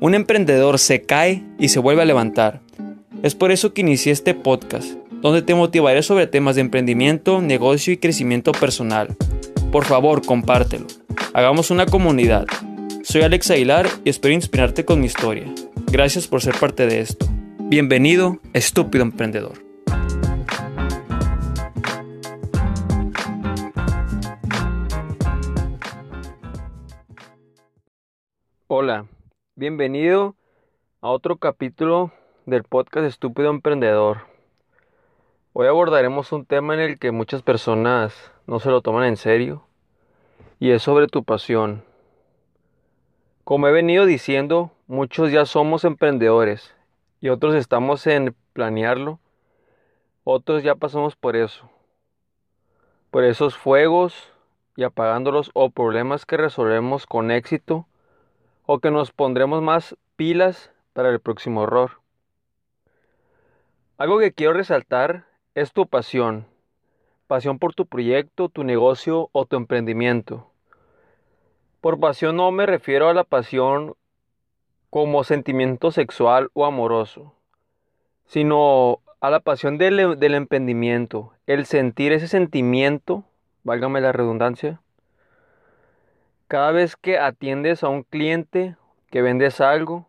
Un emprendedor se cae y se vuelve a levantar. Es por eso que inicié este podcast, donde te motivaré sobre temas de emprendimiento, negocio y crecimiento personal. Por favor, compártelo. Hagamos una comunidad. Soy Alex Aguilar y espero inspirarte con mi historia. Gracias por ser parte de esto. Bienvenido, estúpido emprendedor. Hola, bienvenido a otro capítulo del podcast Estúpido Emprendedor. Hoy abordaremos un tema en el que muchas personas no se lo toman en serio y es sobre tu pasión. Como he venido diciendo, muchos ya somos emprendedores y otros estamos en planearlo, otros ya pasamos por eso, por esos fuegos y apagándolos o problemas que resolvemos con éxito o que nos pondremos más pilas para el próximo error. Algo que quiero resaltar es tu pasión. Pasión por tu proyecto, tu negocio o tu emprendimiento. Por pasión no me refiero a la pasión como sentimiento sexual o amoroso, sino a la pasión del, del emprendimiento, el sentir ese sentimiento, válgame la redundancia, cada vez que atiendes a un cliente, que vendes algo,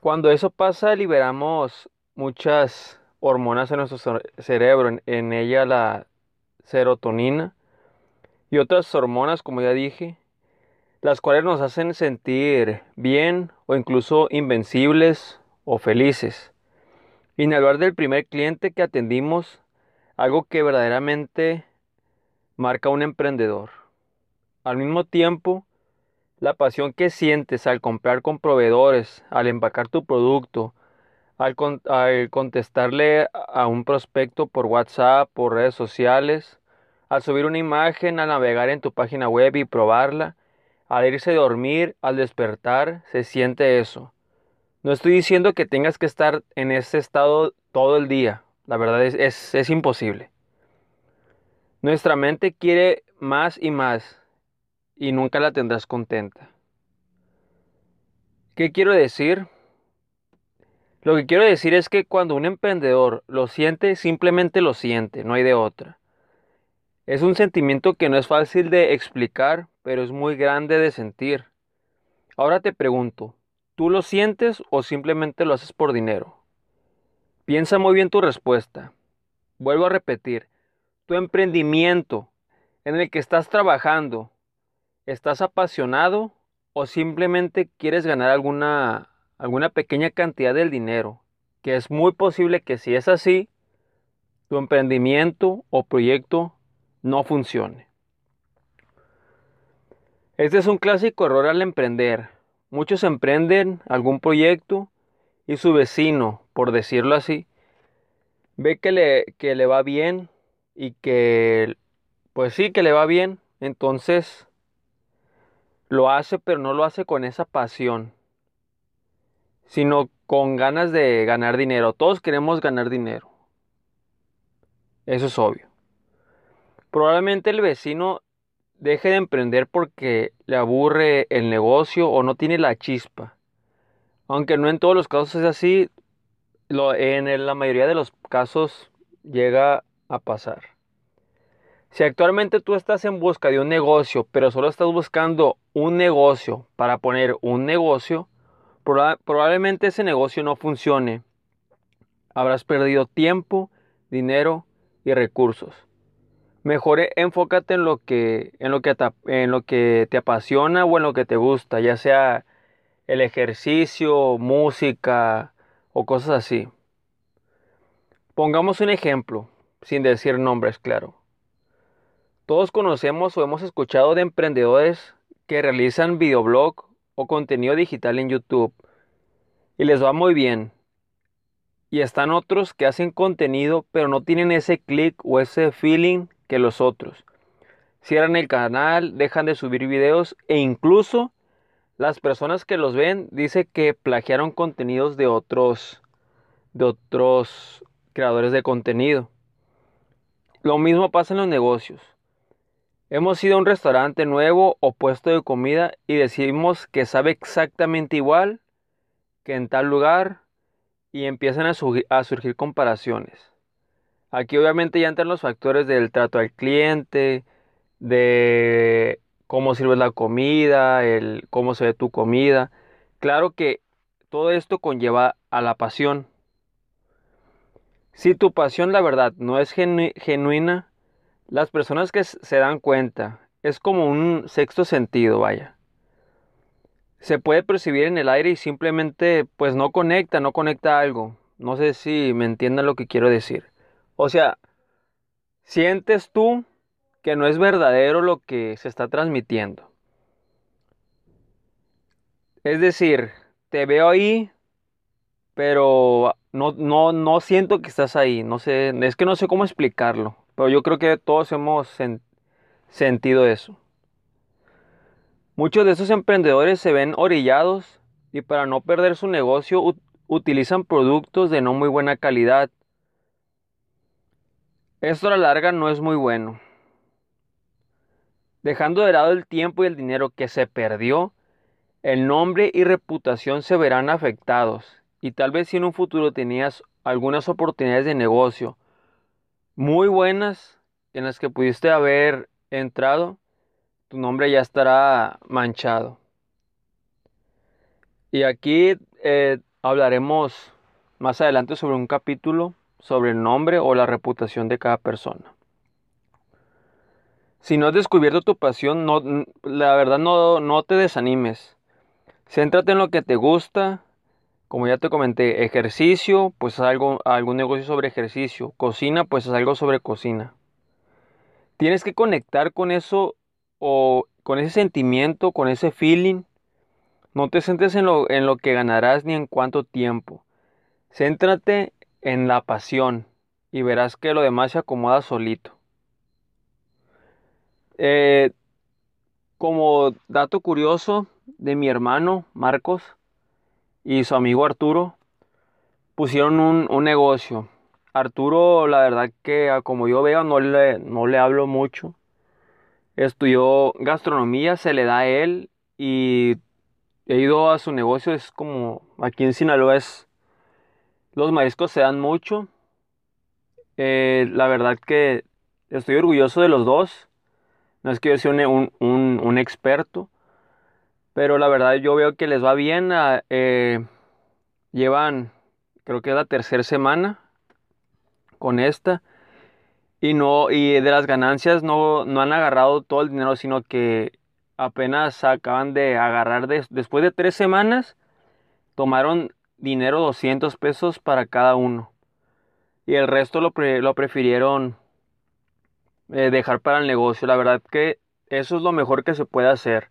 cuando eso pasa liberamos muchas hormonas en nuestro cerebro, en, ella la serotonina y otras hormonas, como ya dije, las cuales nos hacen sentir bien o incluso invencibles o felices. Y en hablar del primer cliente que atendimos, algo que verdaderamente marca un emprendedor. Al mismo tiempo, la pasión que sientes al comprar con proveedores, al empacar tu producto, al, contestarle a un prospecto por WhatsApp, por redes sociales, al subir una imagen, al navegar en tu página web y probarla, al irse a dormir, al despertar, se siente eso. No estoy diciendo que tengas que estar en ese estado todo el día, la verdad es, es imposible. Nuestra mente quiere más y más, y nunca la tendrás contenta. ¿Qué quiero decir? Lo que quiero decir es que cuando un emprendedor lo siente, simplemente lo siente, no hay de otra. Es un sentimiento que no es fácil de explicar, pero es muy grande de sentir. Ahora te pregunto, ¿tú lo sientes o simplemente lo haces por dinero? Piensa muy bien tu respuesta. Vuelvo a repetir, tu emprendimiento en el que estás trabajando, ¿Estás apasionado o simplemente quieres ganar alguna, alguna pequeña cantidad del dinero? Que es muy posible que si es así, tu emprendimiento o proyecto no funcione. Este es un clásico error al emprender. Muchos emprenden algún proyecto y su vecino, por decirlo así, ve que le, que le va bien y que, pues sí, que le va bien. Entonces lo hace, pero no lo hace con esa pasión, sino con ganas de ganar dinero. Todos queremos ganar dinero. Eso es obvio. Probablemente el vecino deje de emprender porque le aburre el negocio o no tiene la chispa. Aunque no en todos los casos es así, en la mayoría de los casos llega a pasar. Si actualmente tú estás en busca de un negocio, pero solo estás buscando un negocio para poner un negocio, probablemente ese negocio no funcione. Habrás perdido tiempo, dinero y recursos. Mejor enfócate en lo que, en lo que te apasiona o en lo que te gusta, ya sea el ejercicio, música o cosas así. Pongamos un ejemplo, sin decir nombres, claro. Todos conocemos o hemos escuchado de emprendedores que realizan videoblog o contenido digital en YouTube y les va muy bien. Y están otros que hacen contenido pero no tienen ese clic o ese feeling que los otros. Cierran el canal, dejan de subir videos e incluso las personas que los ven dicen que plagiaron contenidos de otros de otros creadores de contenido. Lo mismo pasa en los negocios. Hemos ido a un restaurante nuevo o puesto de comida y decimos que sabe exactamente igual que en tal lugar y empiezan a, surgir comparaciones. Aquí obviamente ya entran los factores del trato al cliente, de cómo sirves la comida, el cómo se ve tu comida. Claro que todo esto conlleva a la pasión. Si tu pasión, la verdad, no es genuina, las personas que se dan cuenta, es como un sexto sentido, vaya. Se puede percibir en el aire y simplemente pues no conecta, no conecta algo. No sé si me entiendan lo que quiero decir. O sea, sientes tú que no es verdadero lo que se está transmitiendo. Es decir, te veo ahí, pero no, no, no siento que estás ahí. No sé, es que no sé cómo explicarlo. Pero yo creo que todos hemos sentido eso. Muchos de esos emprendedores se ven orillados y para no perder su negocio utilizan productos de no muy buena calidad. Esto a la larga no es muy bueno. Dejando de lado el tiempo y el dinero que se perdió, el nombre y reputación se verán afectados. Y tal vez si en un futuro tenías algunas oportunidades de negocio muy buenas en las que pudiste haber entrado, tu nombre ya estará manchado. Y aquí eh, hablaremos más adelante sobre un capítulo sobre el nombre o la reputación de cada persona. Si no has descubierto tu pasión, no, la verdad no, no te desanimes. Céntrate en lo que te gusta, como ya te comenté, ejercicio, pues es algo, algún negocio sobre ejercicio. Cocina, pues es algo sobre cocina. Tienes que conectar con eso o con ese sentimiento, con ese feeling. No te centres en lo, en lo que ganarás ni en cuánto tiempo. Céntrate en la pasión y verás que lo demás se acomoda solito. Eh, como dato curioso de mi hermano Marcos, y su amigo Arturo pusieron un, negocio. Arturo, la verdad que como yo veo, no le, no le hablo mucho. Estudió gastronomía, se le da a él y he ido a su negocio. Es como aquí en Sinaloa es los mariscos se dan mucho. Eh, la verdad que estoy orgulloso de los dos. No es que yo sea un, un experto, pero la verdad yo veo que les va bien. Ah, eh, llevan, creo que es la tercera semana con esta. Y no, y de las ganancias no, no han agarrado todo el dinero, sino que apenas acaban de agarrar después de tres semanas, tomaron dinero 200 pesos para cada uno. Y el resto lo, lo prefirieron eh, dejar para el negocio. La verdad que eso es lo mejor que se puede hacer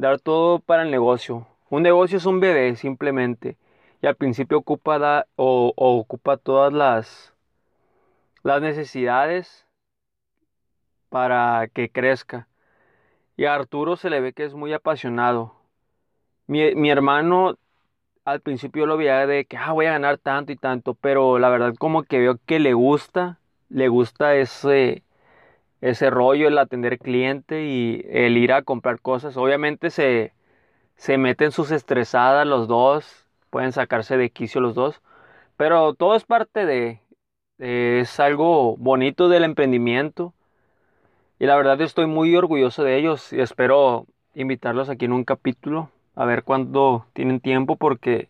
dar todo para el negocio. Un negocio es un bebé simplemente y al principio ocupa o, ocupa todas las, las necesidades para que crezca. Y a Arturo se le ve que es muy apasionado. Mi, hermano al principio lo veía de que ah, voy a ganar tanto y tanto, pero la verdad como que veo que le gusta, le gusta ese, ese rollo, el atender cliente y el ir a comprar cosas. Obviamente se, se meten sus estresadas los dos, pueden sacarse de quicio los dos, pero todo es parte de, es algo bonito del emprendimiento. Y la verdad estoy muy orgulloso de ellos y espero invitarlos aquí en un capítulo a ver cuándo tienen tiempo porque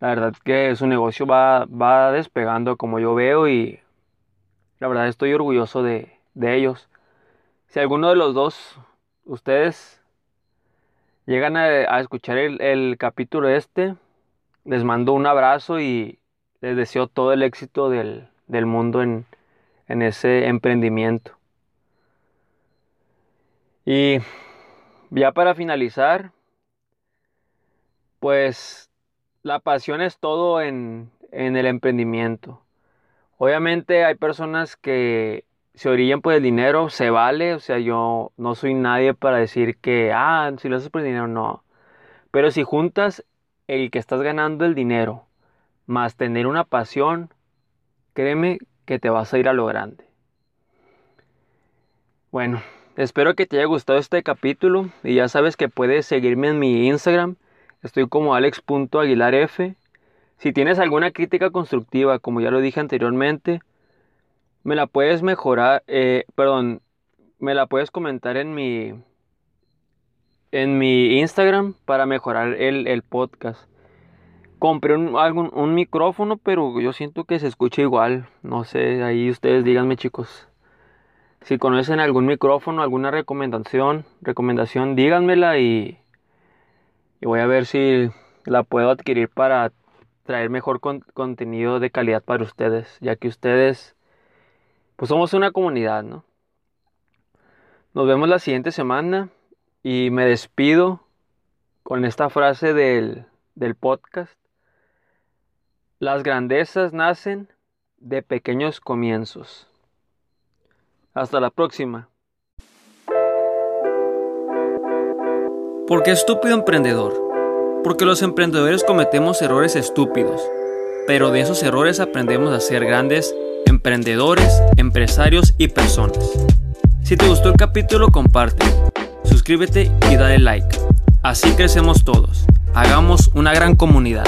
la verdad que su negocio va, va despegando como yo veo y la verdad estoy orgulloso de, ellos. Si alguno de los dos, ustedes llegan a, escuchar el, capítulo este, les mando un abrazo y les deseo todo el éxito del, mundo en, en ese emprendimiento. Y ya para finalizar, pues la pasión es todo en, en el emprendimiento. Obviamente hay personas que se orillan por el dinero, se vale, o sea, yo no soy nadie para decir que, ah, si lo haces por el dinero, no. Pero si juntas el que estás ganando el dinero más tener una pasión, créeme que te vas a ir a lo grande. Bueno, espero que te haya gustado este capítulo y ya sabes que puedes seguirme en mi Instagram. Estoy como alex.aguilarf. Si tienes alguna crítica constructiva, como ya lo dije anteriormente, me la puedes mejorar, eh, perdón, me la puedes comentar en mi en mi Instagram para mejorar el, podcast. Compré un, algún, un micrófono, pero yo siento que se escucha igual. No sé, ahí ustedes díganme chicos. Si conocen algún micrófono, alguna recomendación, recomendación, díganmela y, y voy a ver si la puedo adquirir para traer mejor contenido de calidad para ustedes, ya que ustedes, pues somos una comunidad, ¿no? Nos vemos la siguiente semana y me despido con esta frase del, del podcast. Las grandezas nacen de pequeños comienzos. Hasta la próxima. ¿Por qué estúpido emprendedor? Porque los emprendedores cometemos errores estúpidos, pero de esos errores aprendemos a ser grandes emprendedores, empresarios y personas. Si te gustó el capítulo, comparte, suscríbete y dale like. Así crecemos todos. Hagamos una gran comunidad.